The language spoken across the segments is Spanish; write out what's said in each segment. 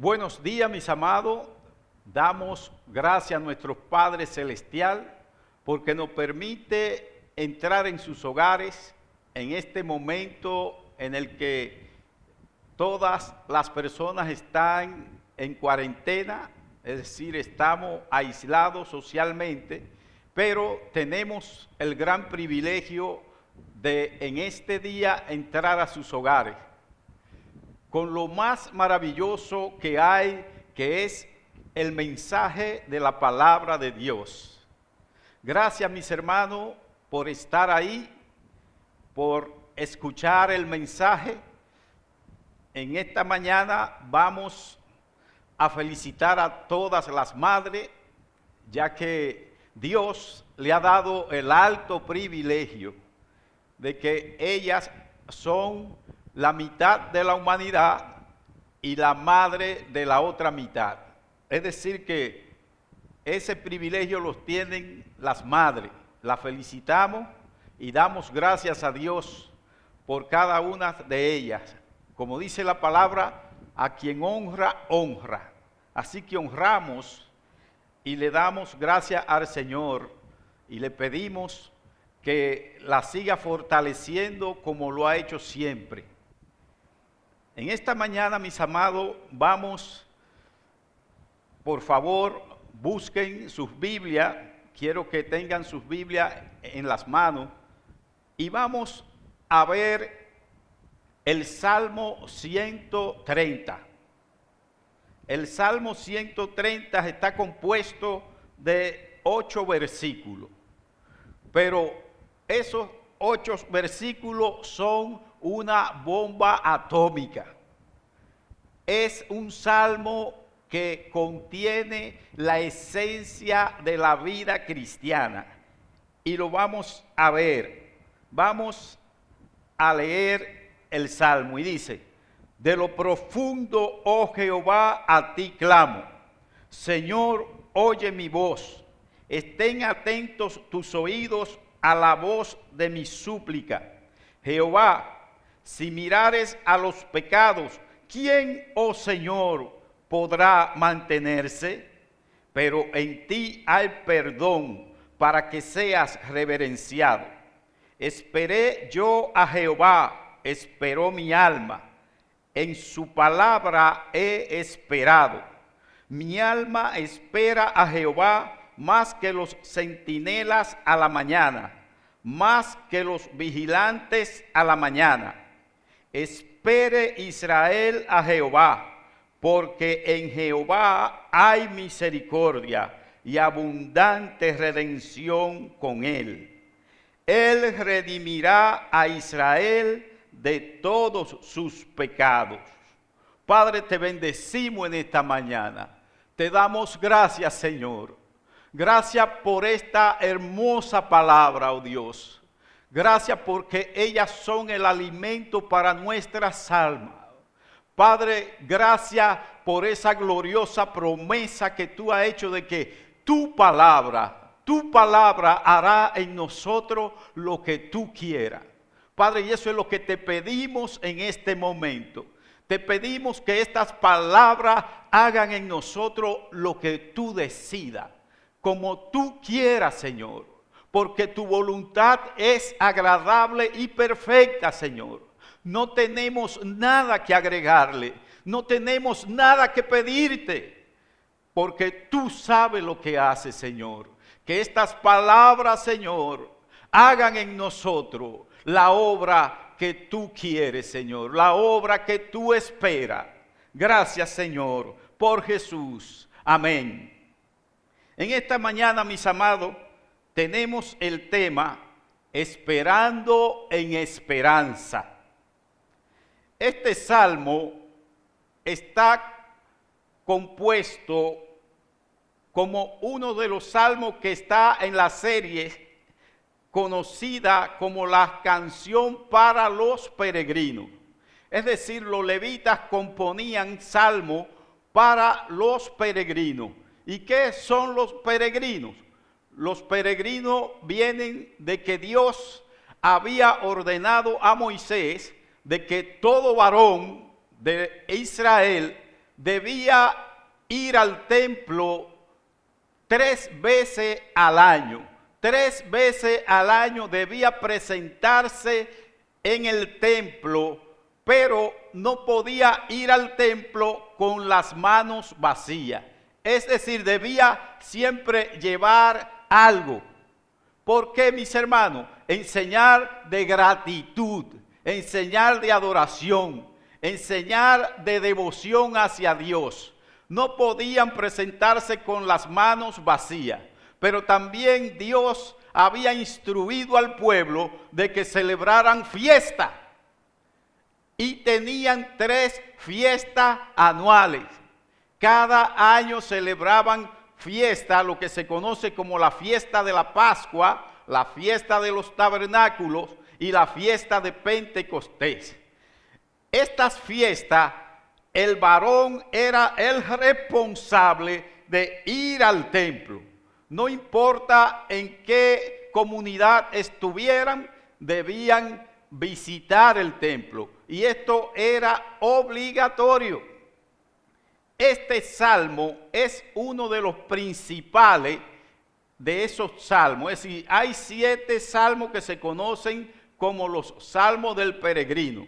Buenos días, mis amados. Damos gracias a nuestro Padre Celestial porque nos permite entrar en sus hogares en este momento en el que todas las personas están en cuarentena, es decir, estamos aislados socialmente, pero tenemos el gran privilegio de en este día entrar a sus hogares con lo más maravilloso que hay, que es el mensaje de la palabra de Dios. Gracias mis hermanos por estar ahí, por escuchar el mensaje. En esta mañana vamos a felicitar a todas las madres, ya que Dios le ha dado el alto privilegio de que ellas son la mitad de la humanidad y la madre de la otra mitad. Es decir, que ese privilegio los tienen las madres. La felicitamos y damos gracias a Dios por cada una de ellas. Como dice la palabra, a quien honra, honra. Así que honramos y le damos gracias al Señor y le pedimos que la siga fortaleciendo como lo ha hecho siempre. En esta mañana, mis amados, vamos, por favor, busquen sus Biblias, quiero que tengan sus Biblias en las manos, y vamos a ver el Salmo 130. El Salmo 130 está compuesto de ocho versículos, pero esos ocho versículos son una bomba atómica. Es un salmo que contiene la esencia de la vida cristiana. Y lo vamos a ver. Vamos a leer el salmo y dice, de lo profundo, oh Jehová, a ti clamo. Señor, oye mi voz. Estén atentos tus oídos a la voz de mi súplica. Jehová, si mirares a los pecados, ¿quién, oh Señor, podrá mantenerse? Pero en ti hay perdón para que seas reverenciado. Esperé yo a Jehová, esperó mi alma. En su palabra he esperado. Mi alma espera a Jehová más que los centinelas a la mañana, más que los vigilantes a la mañana Espere Israel a Jehová, porque en Jehová hay misericordia y abundante redención con él. Él redimirá a Israel de todos sus pecados. Padre, te bendecimos en esta mañana. Te damos gracias, Señor. Gracias por esta hermosa palabra, oh Dios. Gracias porque ellas son el alimento para nuestras almas. Padre, gracias por esa gloriosa promesa que tú has hecho de que tu palabra, tu palabra hará en nosotros lo que tú quieras. Padre, y eso es lo que te pedimos en este momento. Te pedimos que estas palabras hagan en nosotros lo que tú decidas, como tú quieras, Señor porque tu voluntad es agradable y perfecta, Señor. No tenemos nada que agregarle, no tenemos nada que pedirte, porque tú sabes lo que haces, Señor. Que estas palabras, Señor, hagan en nosotros la obra que tú quieres, Señor, la obra que tú esperas. Gracias, Señor, por Jesús. Amén. En esta mañana, mis amados, tenemos el tema Esperando en esperanza. Este salmo está compuesto como uno de los salmos que está en la serie conocida como la canción para los peregrinos. Es decir, los levitas componían salmos para los peregrinos. ¿Y qué son los peregrinos? Los peregrinos vienen de que Dios había ordenado a Moisés de que todo varón de Israel debía ir al templo tres veces al año. Tres veces al año debía presentarse en el templo, pero no podía ir al templo con las manos vacías. Es decir, debía siempre llevar algo. ¿Por qué, mis hermanos? Enseñar de gratitud, enseñar de adoración, enseñar de devoción hacia Dios. No podían presentarse con las manos vacías, pero también Dios había instruido al pueblo de que celebraran fiesta. Y tenían tres fiestas anuales. Cada año celebraban fiesta, lo que se conoce como la fiesta de la Pascua, la fiesta de los tabernáculos y la fiesta de Pentecostés. Estas fiestas, el varón era el responsable de ir al templo. No importa en qué comunidad estuvieran, debían visitar el templo. Y esto era obligatorio. Este salmo es uno de los principales de esos salmos. Es decir, hay siete salmos que se conocen como los salmos del peregrino.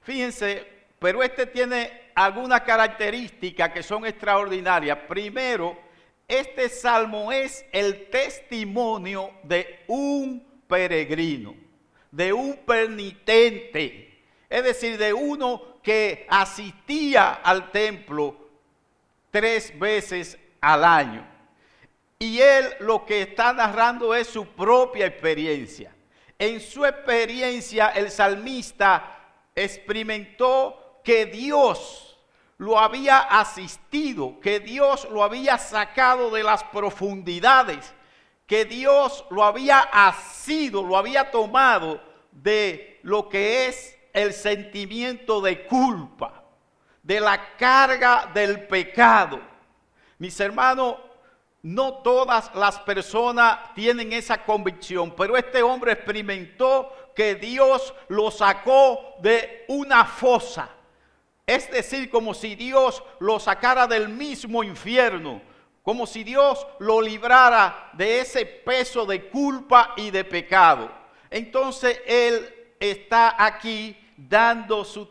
Fíjense, pero este tiene algunas características que son extraordinarias. Primero, este salmo es el testimonio de un peregrino, de un penitente, es decir, de uno que asistía al templo tres veces al año. Y él lo que está narrando es su propia experiencia. En su experiencia el salmista experimentó que Dios lo había asistido, que Dios lo había sacado de las profundidades, que Dios lo había asido, lo había tomado de lo que es el sentimiento de culpa, de la carga del pecado. Mis hermanos, no todas las personas tienen esa convicción, pero este hombre experimentó que Dios lo sacó de una fosa. Es decir, como si Dios lo sacara del mismo infierno, como si Dios lo librara de ese peso de culpa y de pecado. Entonces él está aquí dando su,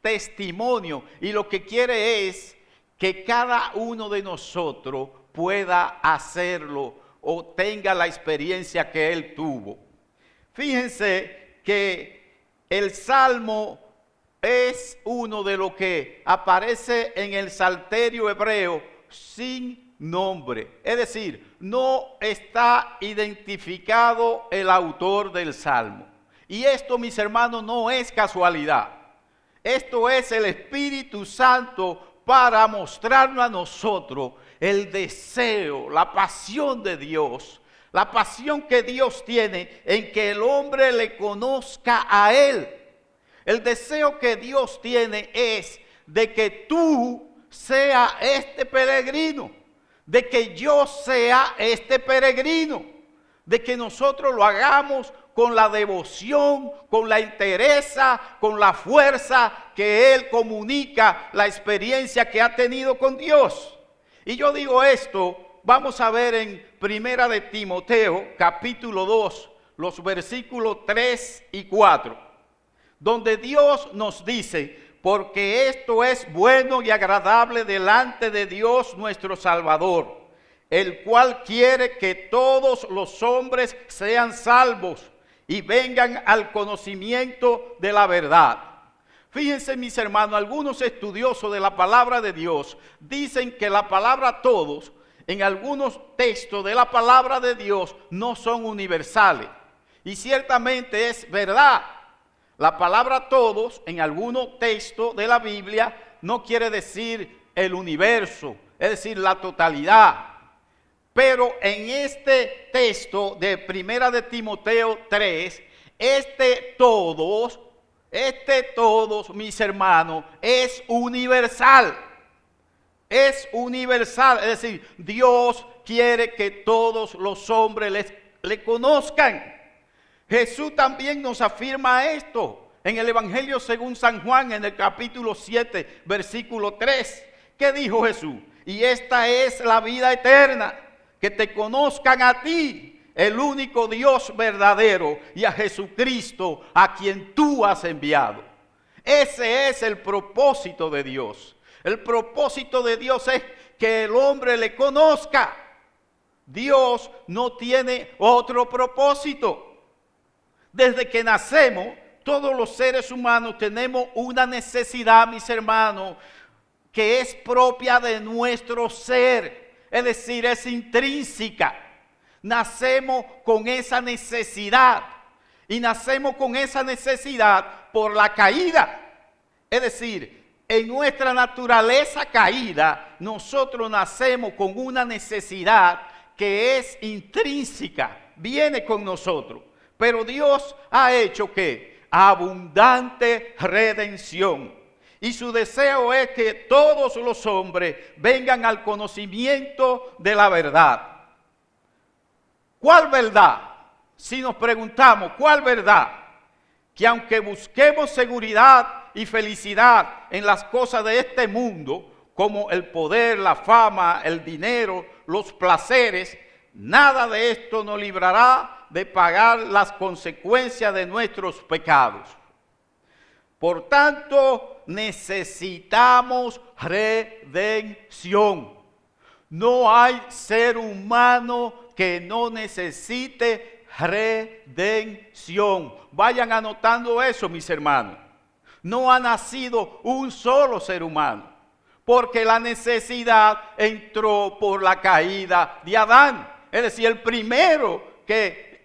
testimonio y lo que quiere es que cada uno de nosotros pueda hacerlo o tenga la experiencia que él tuvo. Fíjense que el salmo es uno de los que aparece en el salterio hebreo sin nombre. Es decir, no está identificado el autor del salmo. Y esto, mis hermanos, no es casualidad. Esto es el Espíritu Santo para mostrarnos a nosotros el deseo, la pasión de Dios, la pasión que Dios tiene en que el hombre le conozca a Él. El deseo que Dios tiene es de que tú sea este peregrino, de que yo sea este peregrino, de que nosotros lo hagamos con la devoción, con la interesa, con la fuerza que Él comunica la experiencia que ha tenido con Dios. Y yo digo esto, vamos a ver en Primera de Timoteo, capítulo 2, los versículos 3 y 4, donde Dios nos dice, porque esto es bueno y agradable delante de Dios nuestro Salvador, el cual quiere que todos los hombres sean salvos y vengan al conocimiento de la verdad. Fíjense mis hermanos, algunos estudiosos de la palabra de Dios dicen que la palabra todos en algunos textos de la palabra de Dios no son universales. Y ciertamente es verdad. La palabra todos en algunos textos de la Biblia no quiere decir el universo, es decir, la totalidad. Pero en este texto de Primera de Timoteo 3, este todos, este todos, mis hermanos, es universal. Es universal, es decir, Dios quiere que todos los hombres le conozcan. Jesús también nos afirma esto. en el Evangelio según San Juan, en el capítulo 7, versículo 3. ¿Qué dijo Jesús? Y esta es la vida eterna, que te conozcan a ti, el único Dios verdadero, y a Jesucristo, a quien tú has enviado. Ese es el propósito de Dios. El propósito de Dios es que el hombre le conozca. Dios no tiene otro propósito. Desde que nacemos, todos los seres humanos tenemos una necesidad, mis hermanos, que es propia de nuestro ser. Es decir, es intrínseca. Nacemos con esa necesidad. Y nacemos con esa necesidad por la caída. Es decir, en nuestra naturaleza caída, nosotros nacemos con una necesidad que es intrínseca, viene con nosotros. Pero Dios ha hecho que abundante redención. Y su deseo es que todos los hombres vengan al conocimiento de la verdad. ¿Cuál verdad? Si nos preguntamos, ¿cuál verdad? Que aunque busquemos seguridad y felicidad en las cosas de este mundo, como el poder, la fama, el dinero, los placeres, nada de esto nos librará de pagar las consecuencias de nuestros pecados. Por tanto, necesitamos redención. No hay ser humano que no necesite redención. Vayan anotando eso, mis hermanos no ha nacido un solo ser humano, porque la necesidad entró por la caída de Adán. Es decir, el primero que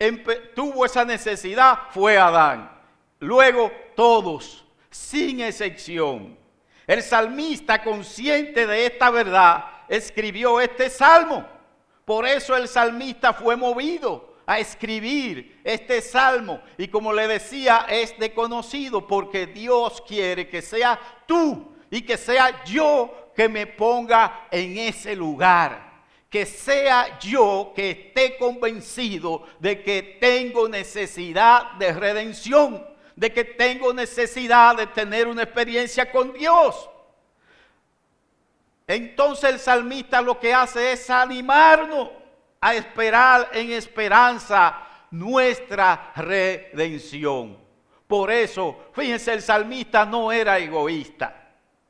tuvo esa necesidad fue Adán. Luego todos, sin excepción. El salmista, consciente de esta verdad, escribió este salmo. Por eso el salmista fue movido a escribir este salmo. Y como le decía, es de conocido porque Dios quiere que sea tú y que sea yo que me ponga en ese lugar. Que sea yo que esté convencido de que tengo necesidad de redención, de que tengo necesidad de tener una experiencia con Dios. Entonces el salmista lo que hace es animarnos a esperar en esperanza nuestra redención. Por eso, fíjense, el salmista no era egoísta.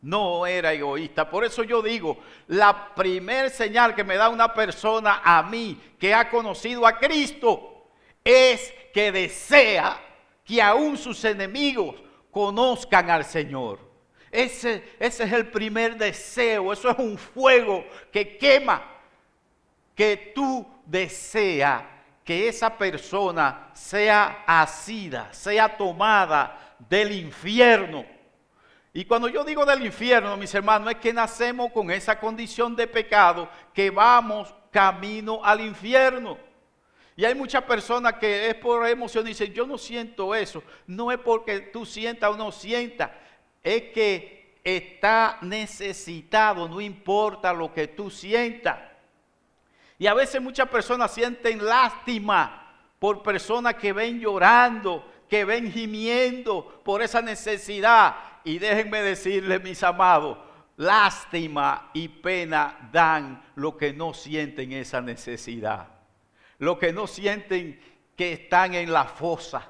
No era egoísta. Por eso yo digo, la primer señal que me da una persona a mí que ha conocido a Cristo es que desea que aún sus enemigos conozcan al Señor. Ese, ese es el primer deseo, eso es un fuego que quema que tú deseas que esa persona sea asida, sea tomada del infierno. Y cuando yo digo del infierno, mis hermanos, es que nacemos con esa condición de pecado que vamos camino al infierno. Y hay muchas personas que es por emoción y dicen, yo no siento eso. No es porque tú sientas o no sientas, es que está necesitado, no importa lo que tú sientas. Y a veces muchas personas sienten lástima por personas que ven llorando, que ven gimiendo por esa necesidad. Y déjenme decirles, mis amados, lástima y pena dan lo que no sienten esa necesidad. Lo que no sienten que están en la fosa.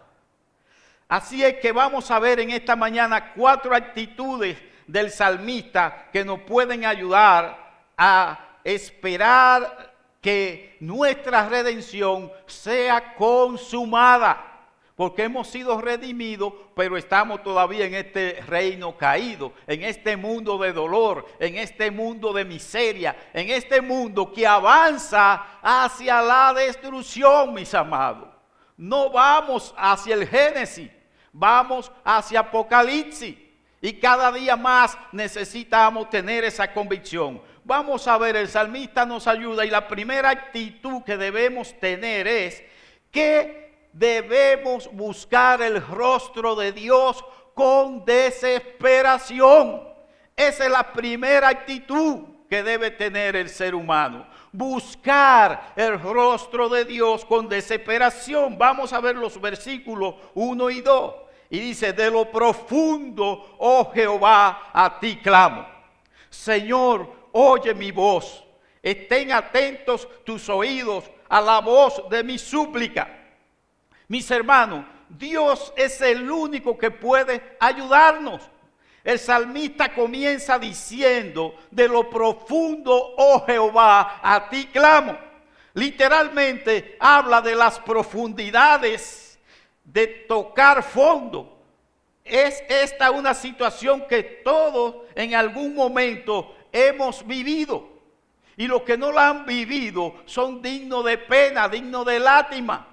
Así es que vamos a ver en esta mañana cuatro actitudes del salmista que nos pueden ayudar a esperar que nuestra redención sea consumada. Porque hemos sido redimidos, pero estamos todavía en este reino caído, en este mundo de dolor, en este mundo de miseria, en este mundo que avanza hacia la destrucción, mis amados. No vamos hacia el Génesis, vamos hacia Apocalipsis. Y cada día más necesitamos tener esa convicción. Vamos a ver, el salmista nos ayuda y la primera actitud que debemos tener es que debemos buscar el rostro de Dios con desesperación. Esa es la primera actitud que debe tener el ser humano. Buscar el rostro de Dios con desesperación. Vamos a ver los versículos 1 y 2. Y dice, de lo profundo, oh Jehová, a ti clamo. Señor, oye mi voz. Estén atentos tus oídos a la voz de mi súplica. Mis hermanos, Dios es el único que puede ayudarnos. El salmista comienza diciendo, de lo profundo, oh Jehová, a ti clamo. Literalmente habla de las profundidades de tocar fondo. Es esta una situación que todos en algún momento hemos vivido. Y los que no la han vivido son dignos de pena, dignos de lástima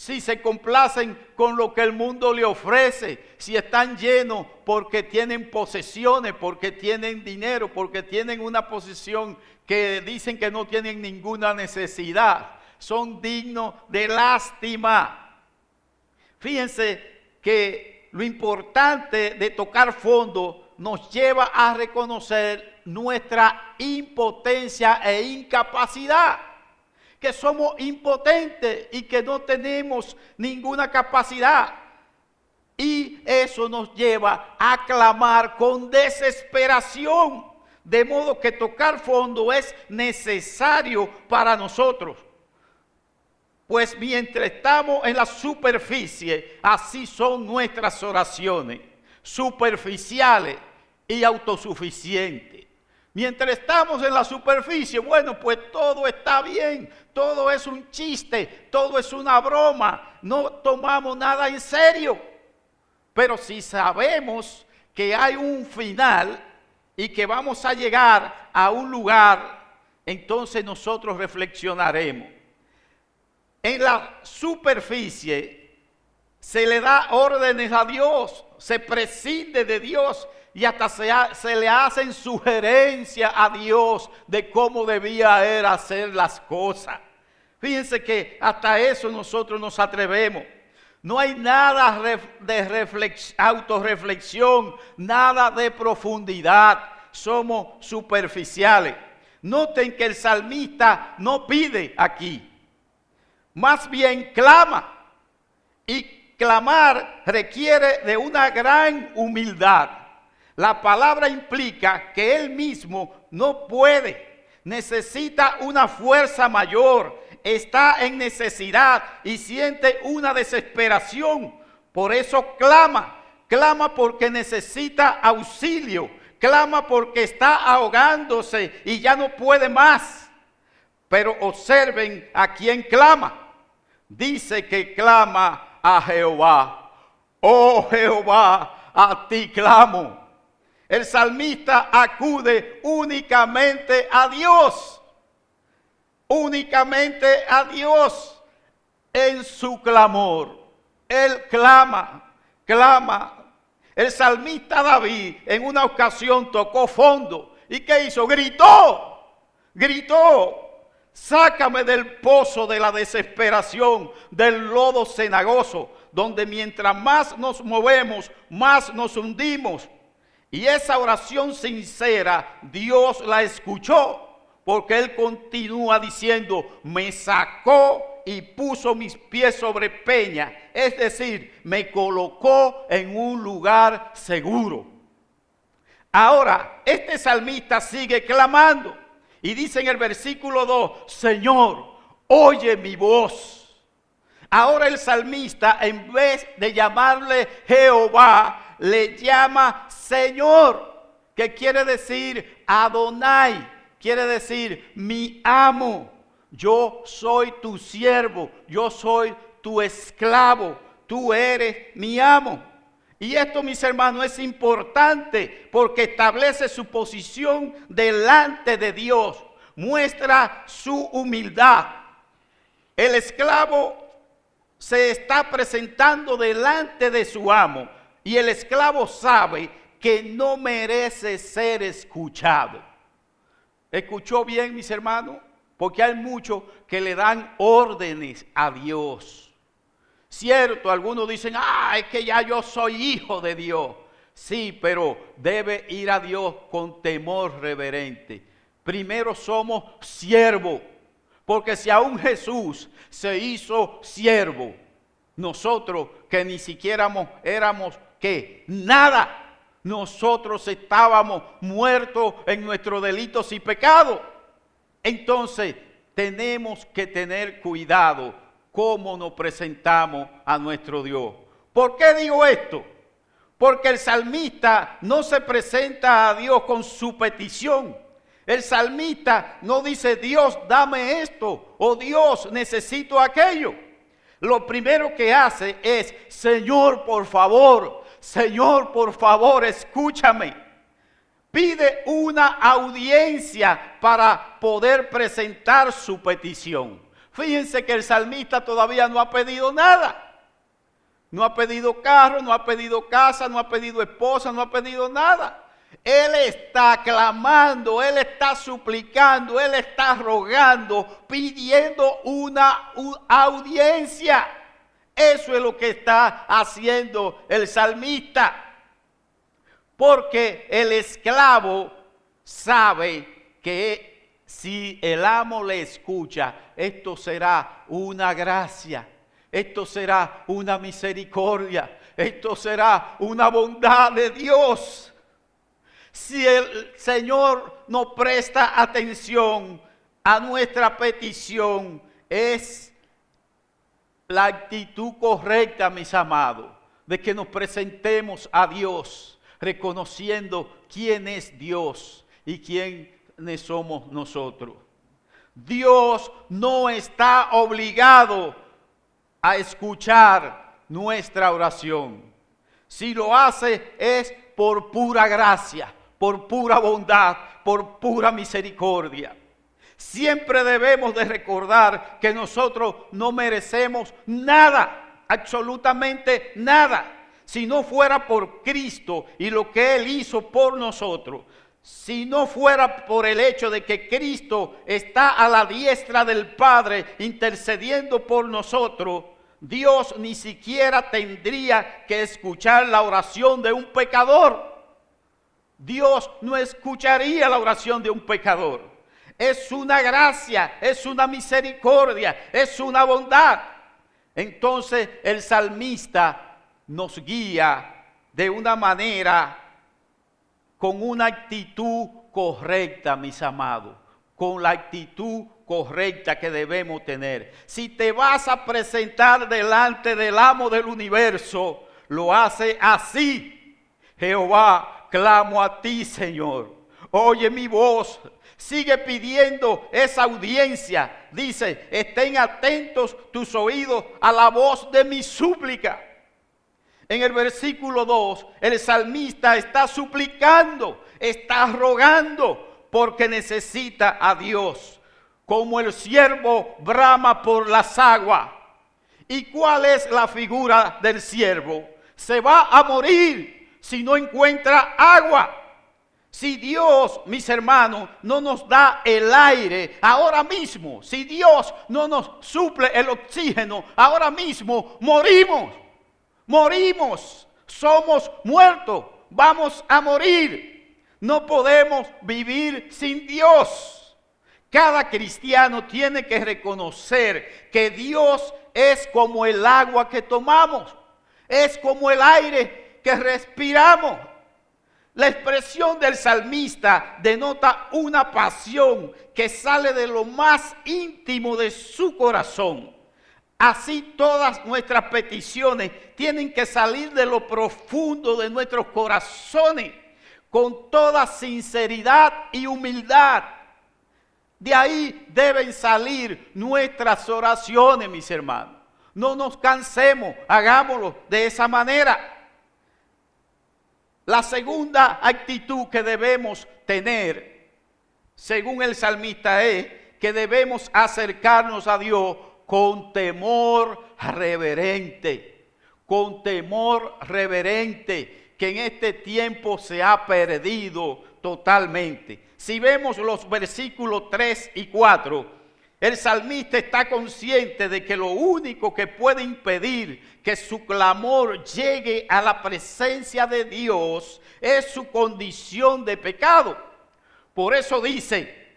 si se complacen con lo que el mundo le ofrece, si están llenos porque tienen posesiones, porque tienen dinero, porque tienen una posición que dicen que no tienen ninguna necesidad, son dignos de lástima. Fíjense que lo importante de tocar fondo nos lleva a reconocer nuestra impotencia e incapacidad que somos impotentes y que no tenemos ninguna capacidad. Y eso nos lleva a clamar con desesperación. De modo que tocar fondo es necesario para nosotros. Pues mientras estamos en la superficie, así son nuestras oraciones, superficiales y autosuficientes. Mientras estamos en la superficie, bueno, pues todo está bien, todo es un chiste, todo es una broma, no tomamos nada en serio. Pero si sabemos que hay un final y que vamos a llegar a un lugar, entonces nosotros reflexionaremos. En la superficie se le da órdenes a Dios, se prescinde de Dios y hasta se, le hacen sugerencias a Dios de cómo debía él hacer las cosas. Fíjense que hasta eso nosotros nos atrevemos. No hay nada de autorreflexión, nada de profundidad. Somos superficiales. Noten que el salmista no pide aquí, más bien clama. Y clamar requiere de una gran humildad. La palabra implica que él mismo no puede, necesita una fuerza mayor, está en necesidad y siente una desesperación. Por eso clama, clama porque necesita auxilio, clama porque está ahogándose y ya no puede más. Pero observen a quien clama. Dice que clama a Jehová. Oh Jehová, a ti clamo. El salmista acude únicamente a Dios, únicamente a Dios en su clamor. Él clama, clama. El salmista David en una ocasión tocó fondo. ¿Y qué hizo? Gritó, gritó, sácame del pozo de la desesperación, del lodo cenagoso, donde mientras más nos movemos, más nos hundimos. Y esa oración sincera, Dios la escuchó, porque Él continúa diciendo, me sacó y puso mis pies sobre peña, es decir, me colocó en un lugar seguro. Ahora, este salmista sigue clamando y dice en el versículo 2, Señor, oye mi voz. Ahora el salmista, en vez de llamarle Jehová, le llama Señor, que quiere decir Adonai, quiere decir mi amo. Yo soy tu siervo, yo soy tu esclavo, tú eres mi amo. Y esto, mis hermanos, es importante porque establece su posición delante de Dios, muestra su humildad. El esclavo se está presentando delante de su amo y el esclavo sabe que no merece ser escuchado. ¿Escuchó bien, mis hermanos? Porque hay muchos que le dan órdenes a Dios. Cierto, algunos dicen, ah, es que ya yo soy hijo de Dios. Sí, pero debe ir a Dios con temor reverente. Primero somos siervos, porque si aún Jesús se hizo siervo, Nosotros que ni siquiera éramos que nada. Nosotros estábamos muertos en nuestros delitos y pecados. Entonces tenemos que tener cuidado cómo nos presentamos a nuestro Dios. ¿Por qué digo esto? Porque el salmista no se presenta a Dios con su petición. El salmista no dice, Dios, dame esto, o Dios, necesito aquello. Lo primero que hace es, Señor, por favor, Señor, por favor, escúchame. Pide una audiencia para poder presentar su petición. Fíjense que el salmista todavía no ha pedido nada. No ha pedido carro, no ha pedido casa, no ha pedido esposa, no ha pedido nada. Él está clamando, Él está suplicando, Él está rogando, pidiendo una audiencia. Eso es lo que está haciendo el salmista. Porque el esclavo sabe que si el amo le escucha, esto será una gracia, esto será una misericordia, esto será una bondad de Dios. Si el Señor no presta atención a nuestra petición, es la actitud correcta, mis amados, de que nos presentemos a Dios, reconociendo quién es Dios y quiénes somos nosotros. Dios no está obligado a escuchar nuestra oración. Si lo hace es por pura gracia por pura bondad, por pura misericordia. Siempre debemos de recordar que nosotros no merecemos nada, absolutamente nada. Si no fuera por Cristo y lo que Él hizo por nosotros, si no fuera por el hecho de que Cristo está a la diestra del Padre intercediendo por nosotros, Dios ni siquiera tendría que escuchar la oración de un pecador. Dios no escucharía la oración de un pecador. Es una gracia, es una misericordia, es una bondad. Entonces el salmista nos guía de una manera con una actitud correcta, mis amados, con la actitud correcta que debemos tener. Si te vas a presentar delante del amo del universo, lo hace así. Jehová clamo a ti, Señor. Oye mi voz. Sigue pidiendo esa audiencia. Dice, estén atentos tus oídos a la voz de mi súplica. En el versículo 2, el salmista está suplicando, está rogando porque necesita a Dios. Como el siervo brama por las aguas. ¿Y cuál es la figura del siervo? Se va a morir si no encuentra agua? Si Dios, mis hermanos, no nos da el aire ahora mismo, si Dios no nos suple el oxígeno ahora mismo, morimos, morimos, somos muertos, vamos a morir. No podemos vivir sin Dios. Cada cristiano tiene que reconocer que Dios es como el agua que tomamos, es como el aire que respiramos. La expresión del salmista denota una pasión que sale de lo más íntimo de su corazón. Así todas nuestras peticiones tienen que salir de lo profundo de nuestros corazones con toda sinceridad y humildad. De ahí deben salir nuestras oraciones, mis hermanos. No nos cansemos, hagámoslo de esa manera. La segunda actitud que debemos tener, según el salmista, es que debemos acercarnos a Dios con temor reverente, con temor reverente, que en este tiempo se ha perdido totalmente. Si vemos los versículos 3 y 4, el salmista está consciente de que lo único que puede impedir que su clamor llegue a la presencia de Dios es su condición de pecado. Por eso dice,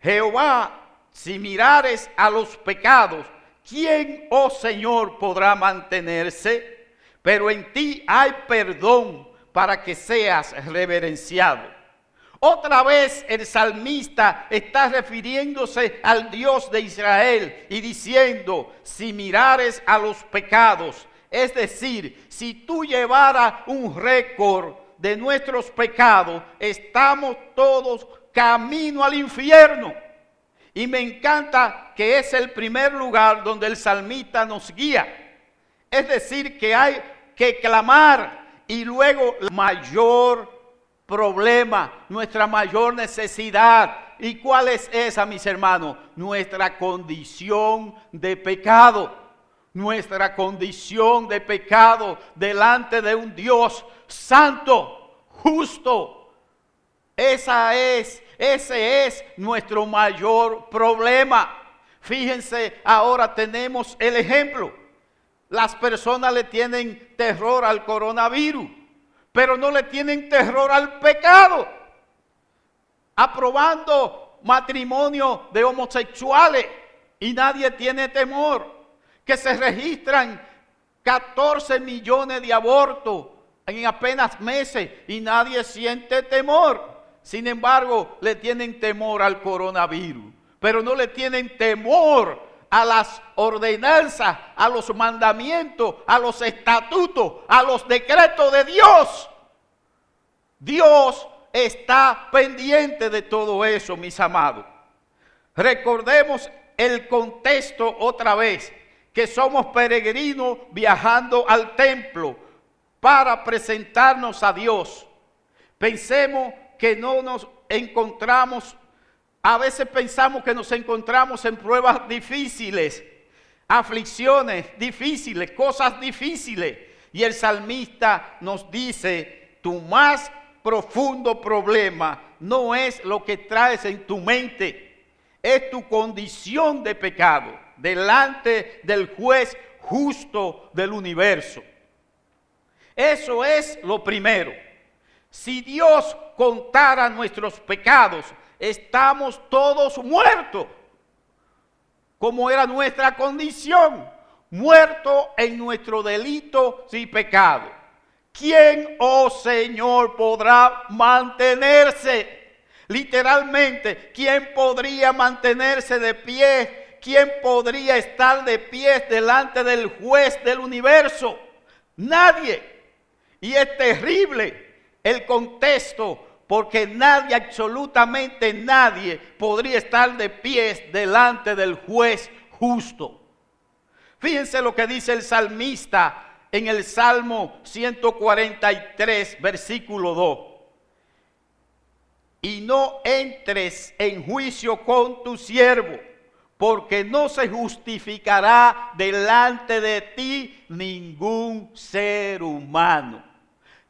Jehová, si mirares a los pecados ¿quién, oh Señor, podrá mantenerse? Pero en ti hay perdón para que seas reverenciado. Otra vez el salmista está refiriéndose al Dios de Israel y diciendo, si mirares a los pecados, es decir, si tú llevaras un récord de nuestros pecados, estamos todos camino al infierno. Y me encanta que es el primer lugar donde el salmista nos guía. Es decir, que hay que clamar y luego el mayor problema, nuestra mayor necesidad. ¿Y cuál es esa, mis hermanos? Nuestra condición de pecado. Nuestra condición de pecado delante de un Dios santo, justo, esa es, ese es nuestro mayor problema. Fíjense, ahora tenemos el ejemplo. Las personas le tienen terror al coronavirus, pero no le tienen terror al pecado. Aprobando matrimonio de homosexuales y nadie tiene temor. Que se registran 14 millones de abortos en apenas meses y nadie siente temor. Sin embargo, le tienen temor al coronavirus, pero no le tienen temor a las ordenanzas, a los mandamientos, a los estatutos, a los decretos de Dios. Dios está pendiente de todo eso, mis amados. Recordemos el contexto otra vez, que somos peregrinos viajando al templo para presentarnos a Dios. Pensemos que no nos encontramos, a veces pensamos que nos encontramos en pruebas difíciles, aflicciones difíciles, cosas difíciles. Y el salmista nos dice, tu más profundo problema no es lo que traes en tu mente, es tu condición de pecado delante del juez justo del universo. Eso es lo primero. Si Dios contara nuestros pecados, estamos todos muertos, como era nuestra condición, muertos en nuestro delito y pecado. ¿Quién, oh Señor, podrá mantenerse? Literalmente, ¿quién podría mantenerse de pie? ¿Quién podría estar de pie delante del juez del universo? Nadie. Y es terrible el contexto, porque nadie, absolutamente nadie, podría estar de pies delante del juez justo. Fíjense lo que dice el salmista en el Salmo 143, versículo 2. Y no entres en juicio con tu siervo, porque no se justificará delante de ti ningún ser humano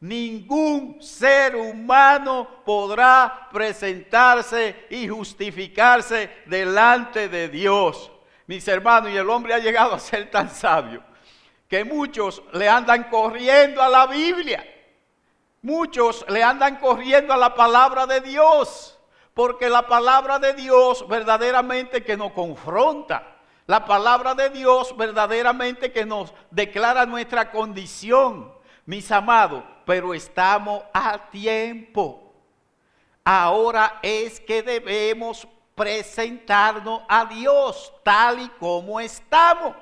ningún ser humano podrá presentarse y justificarse delante de Dios. Mis hermanos, y el hombre ha llegado a ser tan sabio que muchos le andan corriendo a la Biblia. Muchos le andan corriendo a la palabra de Dios, porque la palabra de Dios verdaderamente que nos confronta. La palabra de Dios verdaderamente que nos declara nuestra condición. Mis amados, pero estamos a tiempo. Ahora es que debemos presentarnos a Dios tal y como estamos,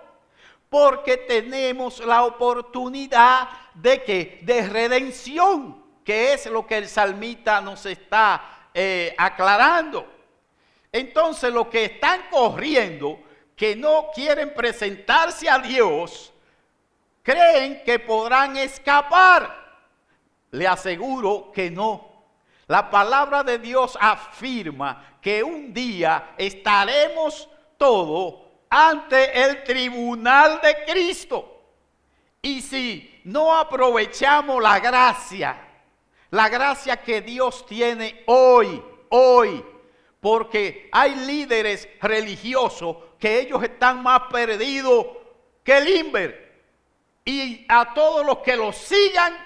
porque tenemos la oportunidad de que de redención, que es lo que el salmita nos está eh, aclarando. Entonces, los que están corriendo, que no quieren presentarse a Dios, creen que podrán escapar. Le aseguro que no. La palabra de Dios afirma que un día estaremos todos ante el tribunal de Cristo. Y si no aprovechamos la gracia, la gracia que Dios tiene hoy, hoy, porque hay líderes religiosos que ellos están más perdidos que el Inver. Y a todos los que los sigan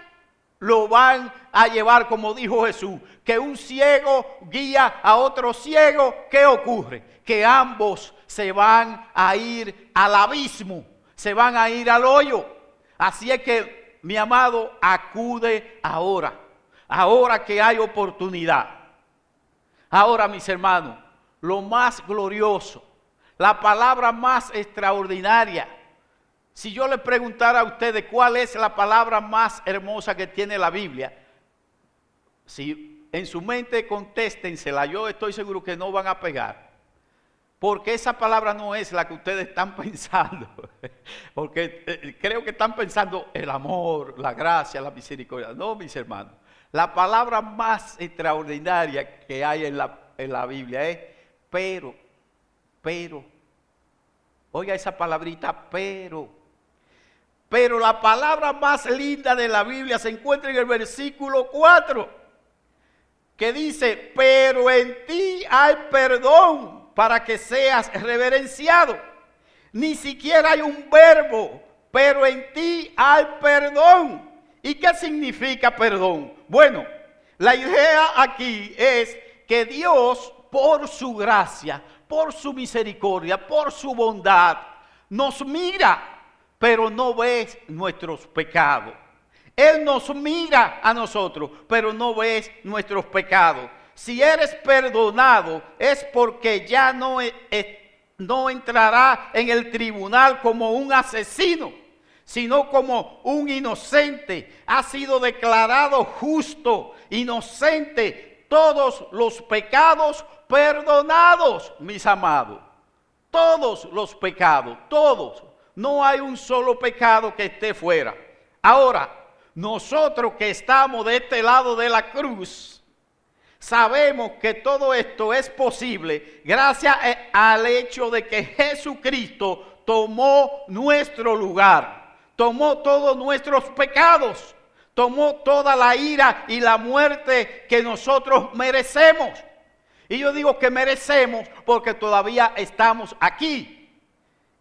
lo van a llevar, como dijo Jesús, que un ciego guía a otro ciego, ¿qué ocurre? Que ambos se van a ir al abismo, se van a ir al hoyo. Así es que, mi amado, acude ahora, ahora que hay oportunidad. Ahora, mis hermanos, lo más glorioso, la palabra más extraordinaria, si yo le preguntara a ustedes cuál es la palabra más hermosa que tiene la Biblia, si en su mente contéstensela, yo estoy seguro que no van a pegar. Porque esa palabra no es la que ustedes están pensando. Porque eh, creo que están pensando el amor, la gracia, la misericordia. No, mis hermanos. La palabra más extraordinaria que hay en la, en la Biblia es pero, pero. Oiga esa palabrita, pero. Pero la palabra más linda de la Biblia se encuentra en el versículo 4, que dice, pero en ti hay perdón para que seas reverenciado. Ni siquiera hay un verbo, pero en ti hay perdón. ¿Y qué significa perdón? Bueno, la idea aquí es que Dios, por su gracia, por su misericordia, por su bondad, nos mira pero no ves nuestros pecados. Él nos mira a nosotros, pero no ves nuestros pecados. Si eres perdonado es porque ya no, e, e, no entrará en el tribunal como un asesino, sino como un inocente. Ha sido declarado justo, inocente, todos los pecados perdonados, mis amados. Todos los pecados, todos no hay un solo pecado que esté fuera. Ahora, nosotros que estamos de este lado de la cruz, sabemos que todo esto es posible gracias al hecho de que Jesucristo tomó nuestro lugar, tomó todos nuestros pecados, tomó toda la ira y la muerte que nosotros merecemos. Y yo digo que merecemos porque todavía estamos aquí.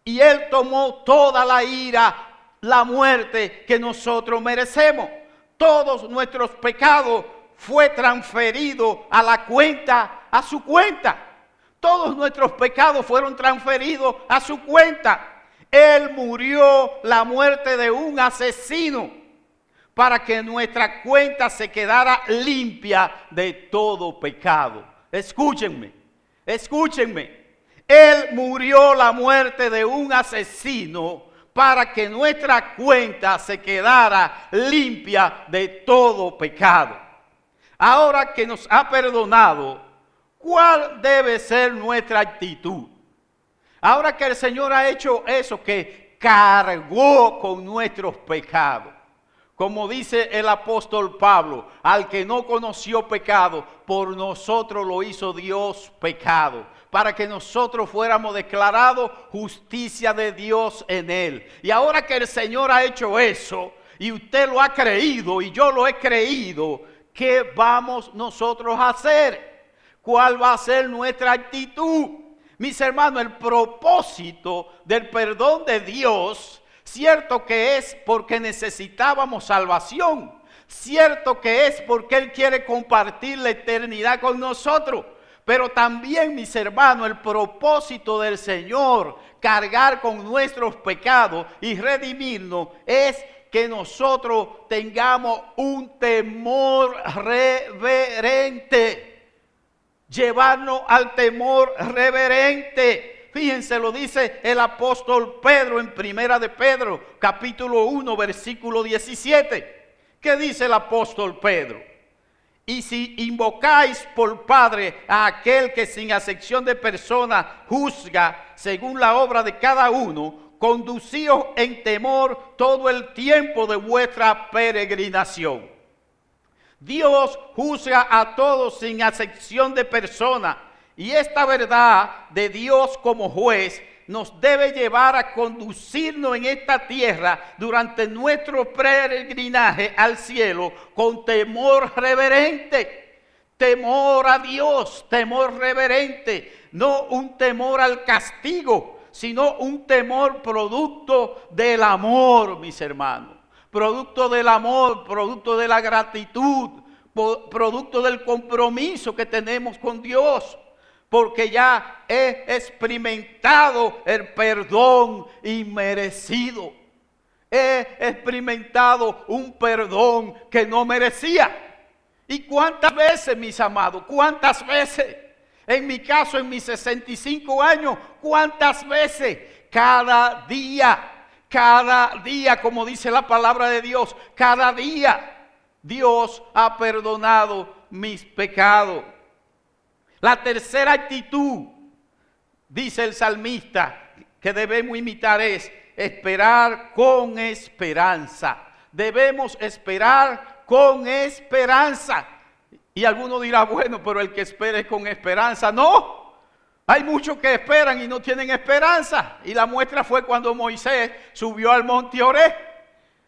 Y Él tomó toda la ira, la muerte que nosotros merecemos. Todos nuestros pecados fue transferido a la cuenta, a su cuenta. Todos nuestros pecados fueron transferidos a su cuenta. Él murió la muerte de un asesino para que nuestra cuenta se quedara limpia de todo pecado. Escúchenme, escúchenme. Él murió la muerte de un asesino para que nuestra cuenta se quedara limpia de todo pecado. Ahora que nos ha perdonado, ¿cuál debe ser nuestra actitud? Ahora que el Señor ha hecho eso, que cargó con nuestros pecados. Como dice el apóstol Pablo, al que no conoció pecado, por nosotros lo hizo Dios pecado para que nosotros fuéramos declarados justicia de Dios en él. Y ahora que el Señor ha hecho eso, y usted lo ha creído y yo lo he creído, ¿qué vamos nosotros a hacer? ¿Cuál va a ser nuestra actitud? Mis hermanos, el propósito del perdón de Dios, cierto que es porque necesitábamos salvación, cierto que es porque Él quiere compartir la eternidad con nosotros. Pero también, mis hermanos, el propósito del Señor, cargar con nuestros pecados y redimirnos, es que nosotros tengamos un temor reverente. Llevarnos al temor reverente. Fíjense, lo dice el apóstol Pedro en Primera de Pedro, capítulo 1, versículo 17. ¿Qué dice el apóstol Pedro? Y si invocáis por Padre a aquel que sin acepción de persona juzga según la obra de cada uno, conducíos en temor todo el tiempo de vuestra peregrinación. Dios juzga a todos sin acepción de persona. Y esta verdad de Dios como juez nos debe llevar a conducirnos en esta tierra durante nuestro peregrinaje al cielo con temor reverente. Temor a Dios, temor reverente, no un temor al castigo, sino un temor producto del amor, mis hermanos. producto del amor, producto de la gratitud, producto del compromiso que tenemos con Dios, porque ya he experimentado el perdón inmerecido. He experimentado un perdón que no merecía. ¿Y cuántas veces, mis amados? ¿Cuántas veces? En mi caso, en mis 65 años, ¿cuántas veces? Cada día, cada día, como dice la palabra de Dios, cada día Dios ha perdonado mis pecados. La tercera actitud, dice el salmista, que debemos imitar es esperar con esperanza. Debemos esperar con esperanza. Y alguno dirá, bueno, pero el que espere con esperanza. No, hay muchos que esperan y no tienen esperanza. Y la muestra fue cuando Moisés subió al monte Oré.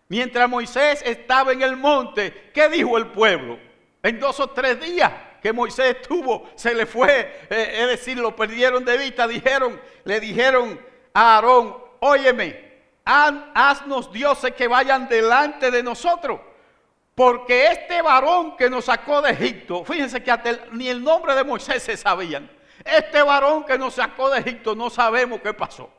Mientras Moisés estaba en el monte, ¿qué dijo el pueblo? En dos o tres días que Moisés estuvo, se le fue, eh, es decir, lo perdieron de vista, dijeron, le dijeron a Aarón, óyeme, haznos dioses que vayan delante de nosotros. Porque este varón que nos sacó de Egipto, fíjense que ni el nombre de Moisés se sabían. Este varón que nos sacó de Egipto no sabemos qué pasó.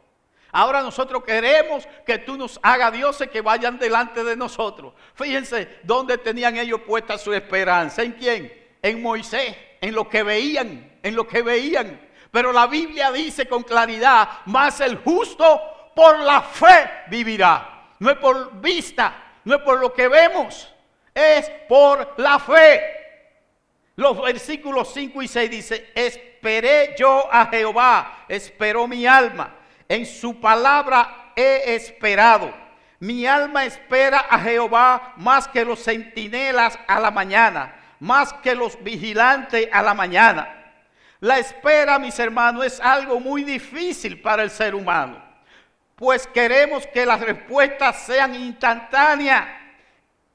Ahora nosotros queremos que tú nos hagas dioses que vayan delante de nosotros. Fíjense dónde tenían ellos puesta su esperanza. ¿En quién? En Moisés, en lo que veían, en lo que veían. Pero la Biblia dice con claridad, más el justo por la fe vivirá. No es por vista, no es por lo que vemos es por la fe. Los versículos 5 y 6 dice, esperé yo a Jehová, esperó mi alma, en su palabra he esperado. Mi alma espera a Jehová más que los centinelas a la mañana, más que los vigilantes a la mañana. La espera, mis hermanos, es algo muy difícil para el ser humano, pues queremos que las respuestas sean instantáneas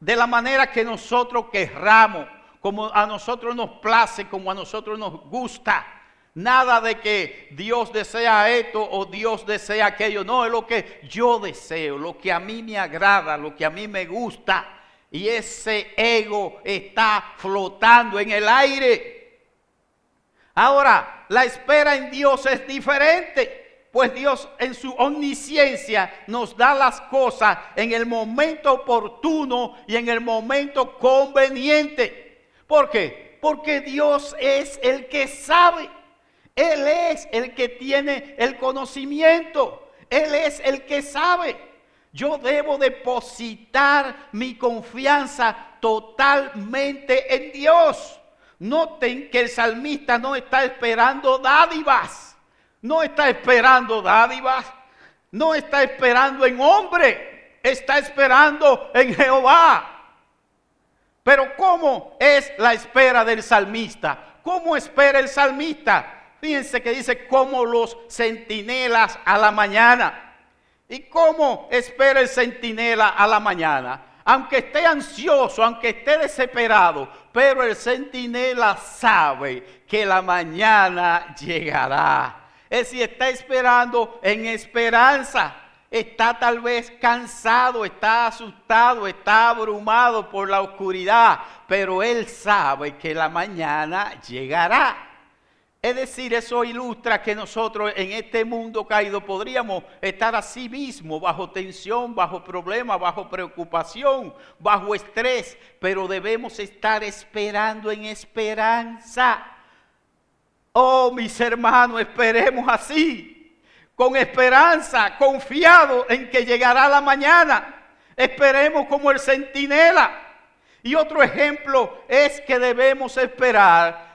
de la manera que nosotros querramos, como a nosotros nos place, como a nosotros nos gusta. Nada de que Dios desea esto o Dios desea aquello. No, es lo que yo deseo, lo que a mí me agrada, lo que a mí me gusta. Y ese ego está flotando en el aire. Ahora, la espera en Dios es diferente. Pues Dios en su omnisciencia nos da las cosas en el momento oportuno y en el momento conveniente. ¿Por qué? Porque Dios es el que sabe. Él es el que tiene el conocimiento. Él es el que sabe. Yo debo depositar mi confianza totalmente en Dios. Noten que el salmista no está esperando dádivas. No está esperando dádivas, no está esperando en hombre, está esperando en Jehová. Pero ¿cómo es la espera del salmista? ¿Cómo espera el salmista? Fíjense que dice como los centinelas a la mañana. ¿Y cómo espera el centinela a la mañana? Aunque esté ansioso, aunque esté desesperado, pero el centinela sabe que la mañana llegará es si está esperando en esperanza. Está tal vez cansado, está asustado, está abrumado por la oscuridad, pero él sabe que la mañana llegará. Es decir, eso ilustra que nosotros en este mundo caído podríamos estar así mismo, bajo tensión, bajo problema, bajo preocupación, bajo estrés, pero debemos estar esperando en esperanza. Oh, mis hermanos, esperemos así, con esperanza, confiado en que llegará la mañana. Esperemos como el centinela. Y otro ejemplo es que debemos esperar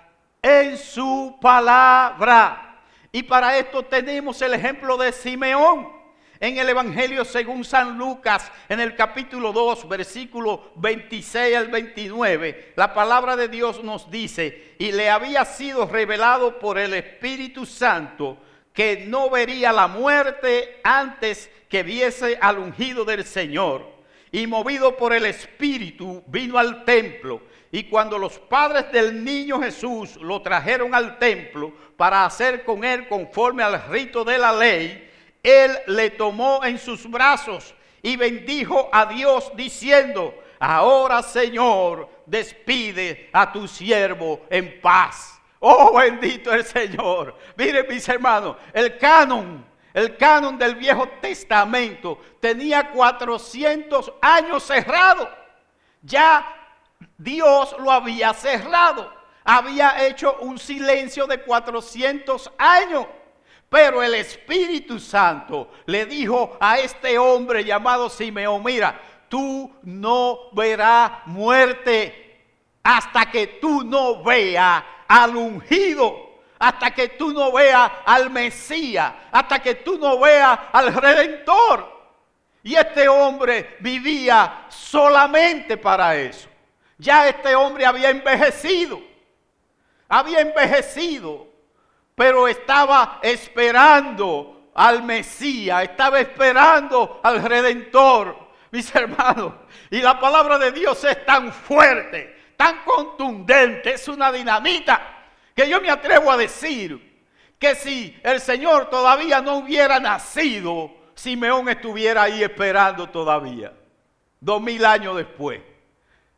en su palabra. Y para esto tenemos el ejemplo de Simeón en el Evangelio según San Lucas, en el capítulo 2, versículo 26 al 29, la palabra de Dios nos dice, y le había sido revelado por el Espíritu Santo que no vería la muerte antes que viese al ungido del Señor. Y movido por el Espíritu, vino al templo. Y cuando los padres del niño Jesús lo trajeron al templo para hacer con él conforme al rito de la ley, él le tomó en sus brazos y bendijo a Dios diciendo, ahora Señor, despide a tu siervo en paz. Oh, bendito el Señor. Miren mis hermanos, el canon, el canon del Viejo Testamento tenía 400 años cerrado. Ya Dios lo había cerrado. Había hecho un silencio de 400 años. Pero el Espíritu Santo le dijo a este hombre llamado Simeón, mira, tú no verás muerte hasta que tú no veas al ungido, hasta que tú no veas al Mesías, hasta que tú no veas al Redentor. Y este hombre vivía solamente para eso. Ya este hombre había envejecido, había envejecido, pero estaba esperando al Mesías, estaba esperando al Redentor mis hermanos. Y la palabra de Dios es tan fuerte, tan contundente, es una dinamita, que yo me atrevo a decir que si el Señor todavía no hubiera nacido, Simeón estuviera ahí esperando todavía, dos mil años después.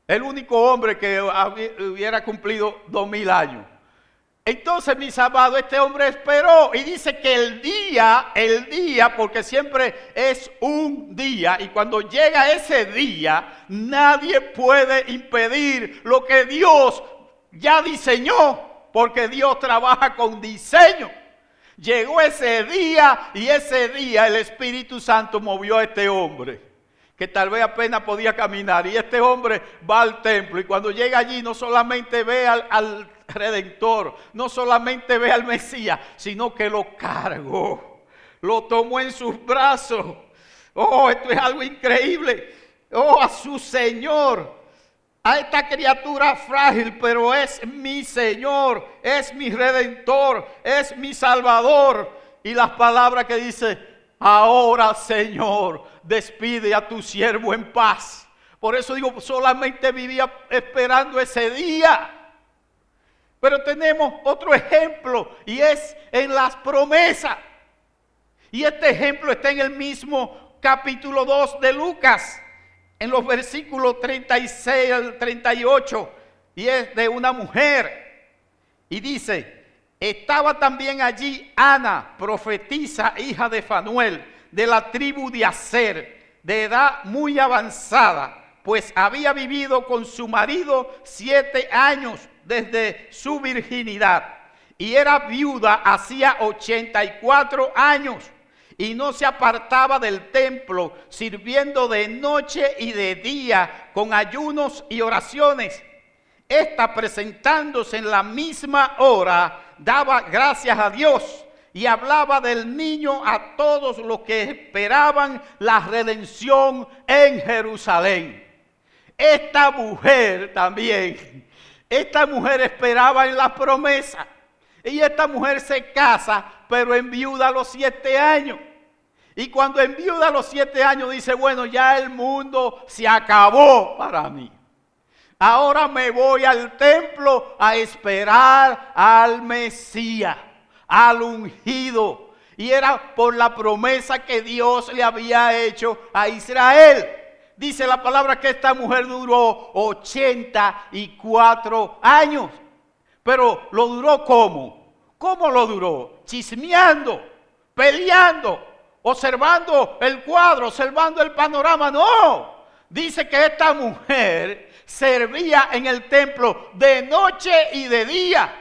El único hombre que hubiera cumplido dos mil años. Entonces, mis amados, este hombre esperó y dice que el día, el día, porque siempre es un día, y cuando llega ese día, nadie puede impedir lo que Dios ya diseñó, porque Dios trabaja con diseño. Llegó ese día y ese día el Espíritu Santo movió a este hombre que tal vez apenas podía caminar. Y este hombre va al templo y cuando llega allí no solamente ve al, redentor, no solamente ve al Mesías, sino que lo cargó, lo tomó en sus brazos. Oh, esto es algo increíble. Oh, a su Señor, a esta criatura frágil, pero es mi Señor, es mi redentor, es mi Salvador. Y las palabras que dice, ahora Señor, despide a tu siervo en paz. Por eso digo, solamente vivía esperando ese día. Pero tenemos otro ejemplo y es en las promesas. Y este ejemplo está en el mismo capítulo 2 de Lucas, en los versículos 36 al 38, y es de una mujer. Y dice, estaba también allí Ana, profetisa, hija de Fanuel, de la tribu de Aser, de edad muy avanzada, pues había vivido con su marido siete años desde su virginidad y era viuda hacía 84 años y no se apartaba del templo, sirviendo de noche y de día con ayunos y oraciones. Esta presentándose en la misma hora, daba gracias a Dios y hablaba del niño a todos los que esperaban la redención en Jerusalén. Esta mujer también esta mujer esperaba en la promesa. Y esta mujer se casa, pero enviuda a los siete años. Y cuando enviuda a los siete años dice, bueno, ya el mundo se acabó para mí. Ahora me voy al templo a esperar al Mesías, al ungido. Y era por la promesa que Dios le había hecho a Israel dice la palabra que esta mujer duró 84 años. Pero lo duró como? ¿Cómo lo duró? Chismeando, peleando, observando el cuadro, observando el panorama. No, dice que esta mujer servía en el templo de noche y de día,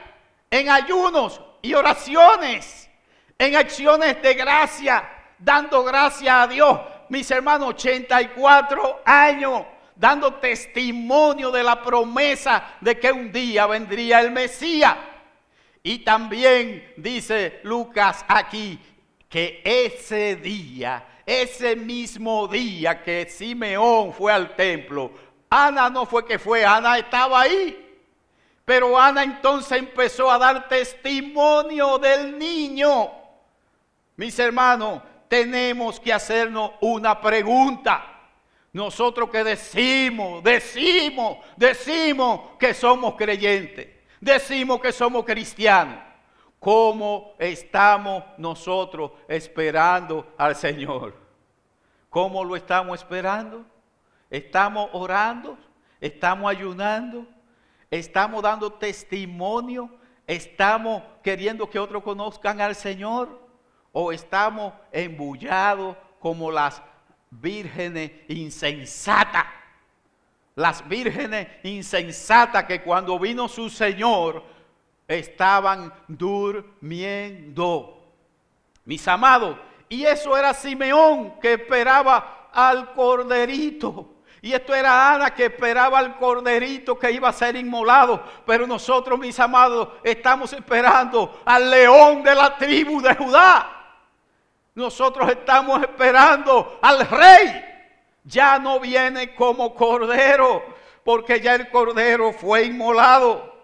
en ayunos y oraciones, en acciones de gracia, dando gracia a Dios mis hermanos, 84 años dando testimonio de la promesa de que un día vendría el Mesías. Y también dice Lucas aquí que ese día, ese mismo día que Simeón fue al templo, Ana no fue que fue, Ana estaba ahí. Pero Ana entonces empezó a dar testimonio del niño. Mis hermanos, tenemos que hacernos una pregunta. Nosotros que decimos, decimos, decimos que somos creyentes, decimos que somos cristianos. ¿Cómo estamos nosotros esperando al Señor? ¿Cómo lo estamos esperando? ¿Estamos orando? ¿Estamos ayunando? ¿Estamos dando testimonio? ¿Estamos queriendo que otros conozcan al Señor? ¿O estamos embullados como las vírgenes insensatas? Las vírgenes insensatas que cuando vino su Señor estaban durmiendo. Mis amados, y eso era Simeón que esperaba al corderito. Y esto era Ana que esperaba al corderito que iba a ser inmolado. Pero nosotros, mis amados, estamos esperando al león de la tribu de Judá. Nosotros estamos esperando al rey. Ya no viene como cordero, porque ya el cordero fue inmolado.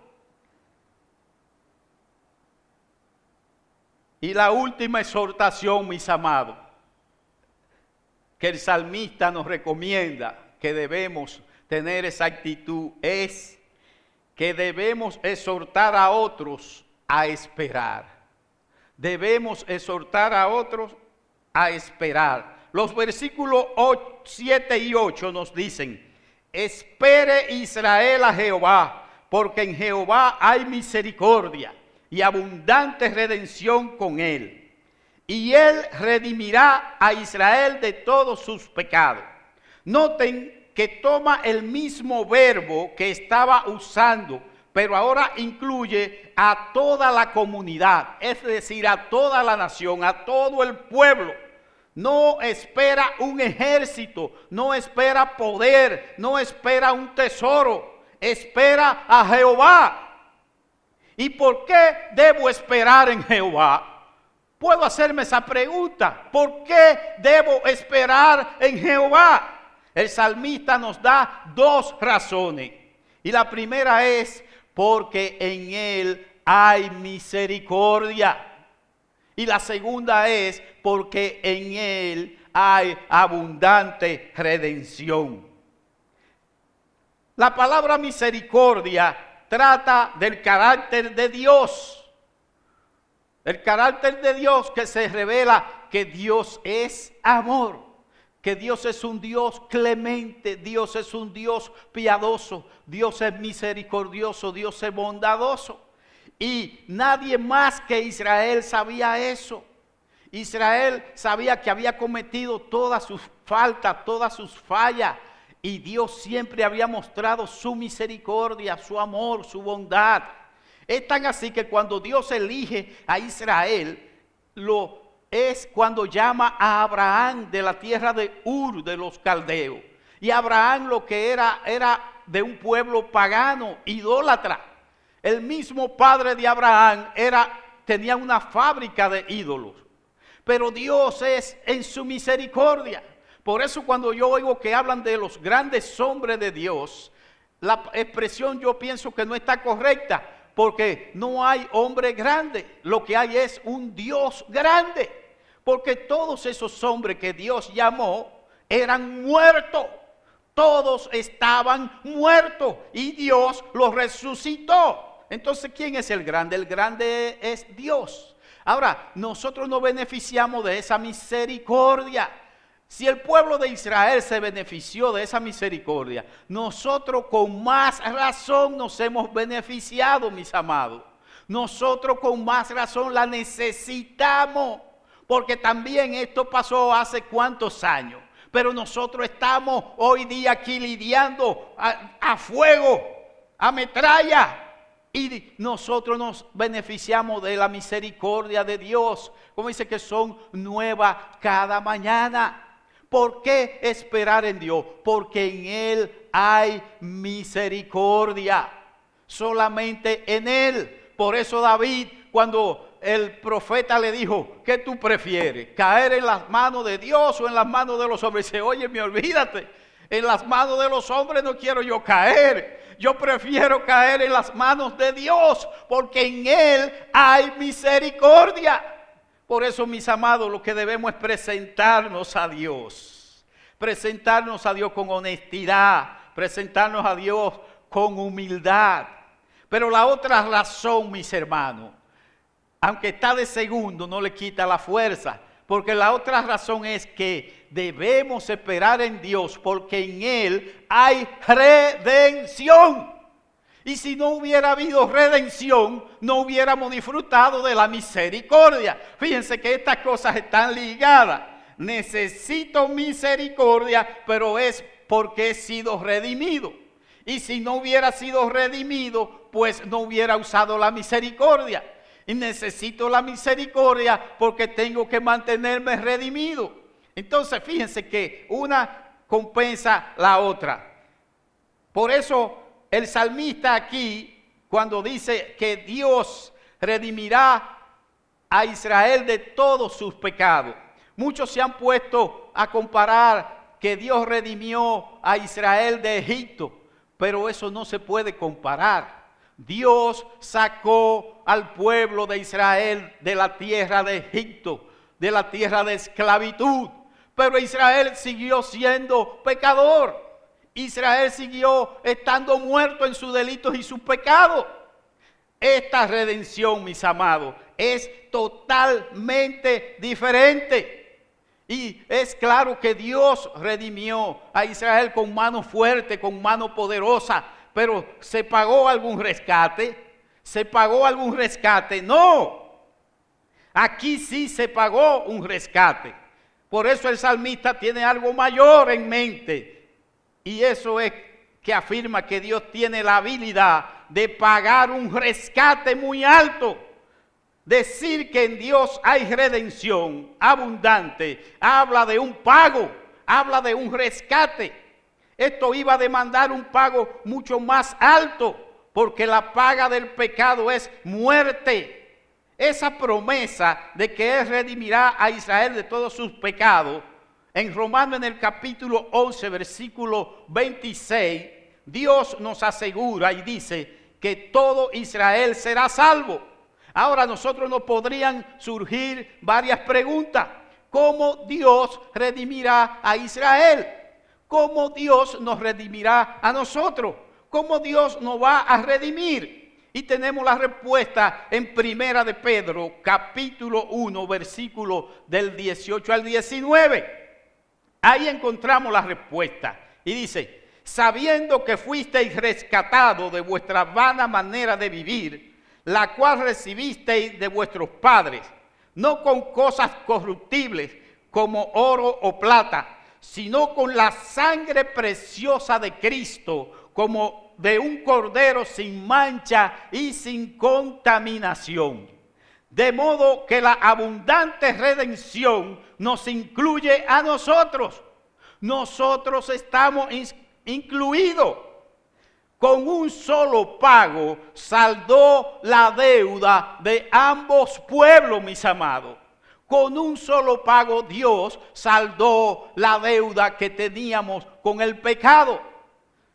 Y la última exhortación, mis amados, que el salmista nos recomienda que debemos tener esa actitud es que debemos exhortar a otros a esperar. Debemos exhortar a otros a esperar. Los versículos 7 y 8 nos dicen, espere Israel a Jehová, porque en Jehová hay misericordia y abundante redención con él. Y él redimirá a Israel de todos sus pecados. Noten que toma el mismo verbo que estaba usando, pero ahora incluye a toda la comunidad, es decir, a toda la nación, a todo el pueblo. No espera un ejército, no espera poder, no espera un tesoro, espera a Jehová ¿Y por qué debo esperar en Jehová? Puedo hacerme esa pregunta. ¿Por qué debo esperar en Jehová? El salmista nos da dos razones. Y la primera es porque en Él hay misericordia. Y la segunda es porque en Él hay abundante redención. La palabra misericordia trata del carácter de Dios. El carácter de Dios que se revela que Dios es amor, que Dios es un Dios clemente, Dios es un Dios piadoso, Dios es misericordioso, Dios es bondadoso. Y nadie más que Israel sabía eso. Israel sabía que había cometido todas sus faltas, todas sus fallas, y Dios siempre había mostrado su misericordia, su amor, su bondad. Es tan así que cuando Dios elige a Israel, lo es cuando llama a Abraham de la tierra de Ur de los caldeos. Y Abraham lo que era era de un pueblo pagano, idólatra. El mismo padre de Abraham era tenía una fábrica de ídolos. Pero Dios es en su misericordia por eso cuando yo oigo que hablan de los grandes hombres de Dios, la expresión yo pienso que no está correcta, porque no hay hombre grande, lo que hay es un Dios grande, porque todos esos hombres que Dios llamó eran muertos, todos estaban muertos y Dios los resucitó. Entonces, ¿quién es el grande? El grande es Dios. Ahora, nosotros nos beneficiamos de esa misericordia. Si el pueblo de Israel se benefició de esa misericordia, nosotros con más razón nos hemos beneficiado, mis amados. Nosotros con más razón la necesitamos, porque también esto pasó hace cuántos años. Pero nosotros estamos hoy día aquí lidiando a, fuego, a metralla, y nosotros nos beneficiamos de la misericordia de Dios. Como dice que son nuevas cada mañana. ¿Por qué esperar en Dios? Porque en Él hay misericordia. Solamente en Él. Por eso David, cuando el profeta le dijo, ¿qué tú prefieres? ¿Caer en las manos de Dios o en las manos de los hombres? Dice, oye, me olvídate. En las manos de los hombres no quiero yo caer. Yo prefiero caer en las manos de Dios, porque en Él hay misericordia. Por eso, mis amados, lo que debemos es presentarnos a Dios. Presentarnos a Dios con honestidad. Presentarnos a Dios con humildad. Pero la otra razón, mis hermanos, aunque está de segundo, no le quita la fuerza. Porque la otra razón es que debemos esperar en Dios porque en Él hay redención. Y si no hubiera habido redención, no hubiéramos disfrutado de la misericordia. Fíjense que estas cosas están ligadas. Necesito misericordia, pero es porque he sido redimido. Y si no hubiera sido redimido, pues no hubiera usado la misericordia. Y necesito la misericordia porque tengo que mantenerme redimido. Entonces, fíjense que una compensa la otra. Por eso el salmista aquí, cuando dice que Dios redimirá a Israel de todos sus pecados, muchos se han puesto a comparar que Dios redimió a Israel de Egipto, pero eso no se puede comparar. Dios sacó al pueblo de Israel de la tierra de Egipto, de la tierra de esclavitud, pero Israel siguió siendo pecador. Israel siguió estando muerto en sus delitos y sus pecados. Esta redención, mis amados, es totalmente diferente. Y es claro que Dios redimió a Israel con mano fuerte, con mano poderosa, pero ¿se pagó algún rescate? ¿Se pagó algún rescate? No. Aquí sí se pagó un rescate. Por eso el salmista tiene algo mayor en mente y eso es que afirma que Dios tiene la habilidad de pagar un rescate muy alto. Decir que en Dios hay redención abundante habla de un pago, habla de un rescate. Esto iba a demandar un pago mucho más alto, porque la paga del pecado es muerte. Esa promesa de que Él redimirá a Israel de todos sus pecados en Romano en el capítulo 11, versículo 26, Dios nos asegura y dice que todo Israel será salvo. Ahora nosotros nos podrían surgir varias preguntas. ¿Cómo Dios redimirá a Israel? ¿Cómo Dios nos redimirá a nosotros? ¿Cómo Dios nos va a redimir? Y tenemos la respuesta en Primera de Pedro, capítulo 1, versículo del 18 al 19. Ahí encontramos la respuesta. Y dice, sabiendo que fuisteis rescatados de vuestra vana manera de vivir, la cual recibisteis de vuestros padres, no con cosas corruptibles como oro o plata, sino con la sangre preciosa de Cristo, como de un cordero sin mancha y sin contaminación de modo que la abundante redención nos incluye a nosotros. Nosotros estamos incluidos. Con un solo pago saldó la deuda de ambos pueblos, mis amados. Con un solo pago Dios saldó la deuda que teníamos con el pecado.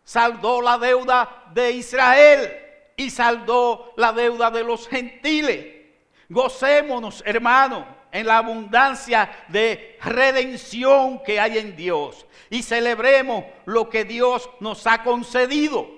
Saldó la deuda de Israel y saldó la deuda de los gentiles. Gocémonos, hermano, en la abundancia de redención que hay en Dios y celebremos lo que Dios nos ha concedido.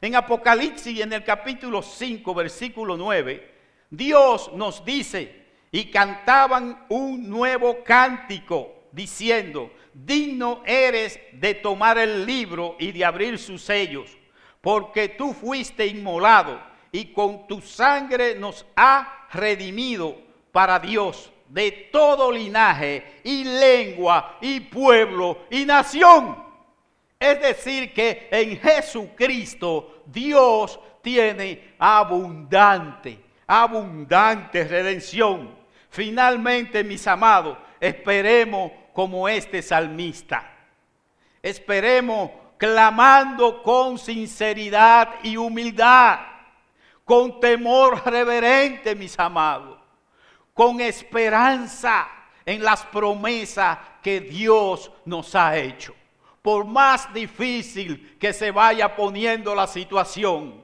En Apocalipsis, en el capítulo 5, versículo 9, Dios nos dice, y cantaban un nuevo cántico, diciendo, digno eres de tomar el libro y de abrir sus sellos, porque tú fuiste inmolado y con tu sangre nos ha redimido para Dios de todo linaje y lengua y pueblo y nación. Es decir, que en Jesucristo Dios tiene abundante, abundante redención. Finalmente, mis amados, esperemos como este salmista. Esperemos clamando con sinceridad y humildad con temor reverente, mis amados, con esperanza en las promesas que Dios nos ha hecho. Por más difícil que se vaya poniendo la situación,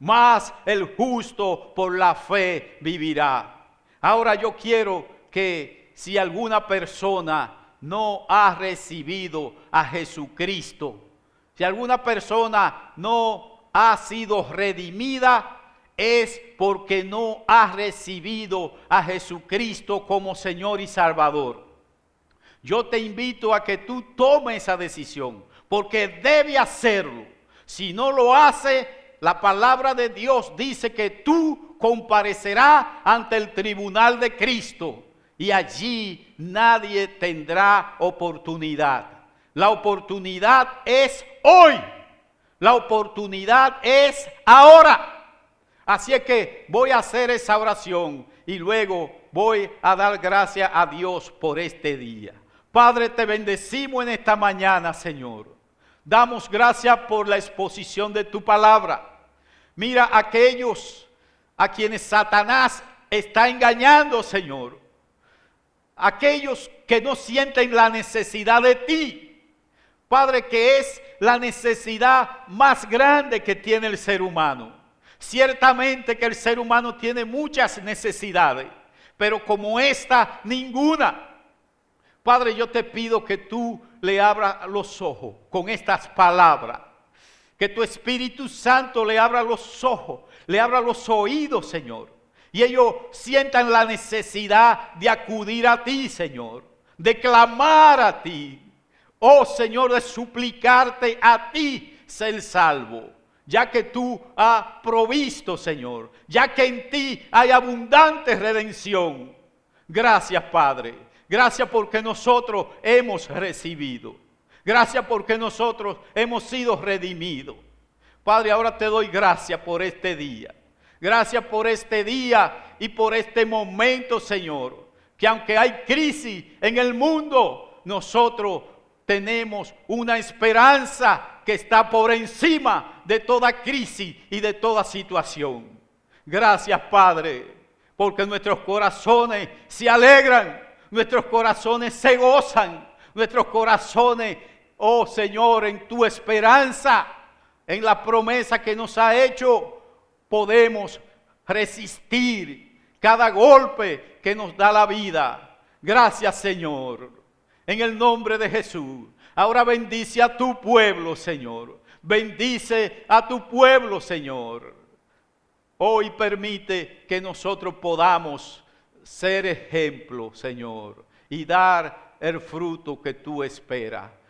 más el justo por la fe vivirá. Ahora yo quiero que si alguna persona no ha recibido a Jesucristo, si alguna persona no ha sido redimida, es porque no has recibido a Jesucristo como Señor y Salvador. Yo te invito a que tú tomes esa decisión, porque debe hacerlo. Si no lo hace, la palabra de Dios dice que tú comparecerás ante el tribunal de Cristo y allí nadie tendrá oportunidad. La oportunidad es hoy. La oportunidad es ahora. Así es que voy a hacer esa oración y luego voy a dar gracias a Dios por este día. Padre, te bendecimos en esta mañana, Señor. Damos gracias por la exposición de tu palabra. Mira aquellos a quienes Satanás está engañando, Señor aquellos que no sienten la necesidad de ti. Padre, que es la necesidad más grande que tiene el ser humano. Ciertamente que el ser humano tiene muchas necesidades, pero como esta, ninguna. Padre, yo te pido que tú le abras los ojos con estas palabras. Que tu Espíritu Santo le abra los ojos, le abra los oídos, Señor y ellos sientan la necesidad de acudir a ti, Señor, de clamar a ti. Oh Señor, de suplicarte a ti ser salvo, ya que tú has provisto, Señor, ya que en ti hay abundante redención. Gracias, Padre. Gracias porque nosotros hemos recibido. Gracias porque nosotros hemos sido redimidos. Padre, ahora te doy gracias por este día. Gracias por este día y por este momento, Señor. Que aunque hay crisis en el mundo, nosotros tenemos una esperanza que está por encima de toda crisis y de toda situación. Gracias, Padre, porque nuestros corazones se alegran, nuestros corazones se gozan, nuestros corazones, oh Señor, en tu esperanza, en la promesa que nos ha hecho podemos resistir cada golpe que nos da la vida. Gracias Señor. En el nombre de Jesús. Ahora bendice a tu pueblo, Señor. Bendice a tu pueblo, Señor. Hoy permite que nosotros podamos ser ejemplo, Señor, y dar el fruto que tú esperas.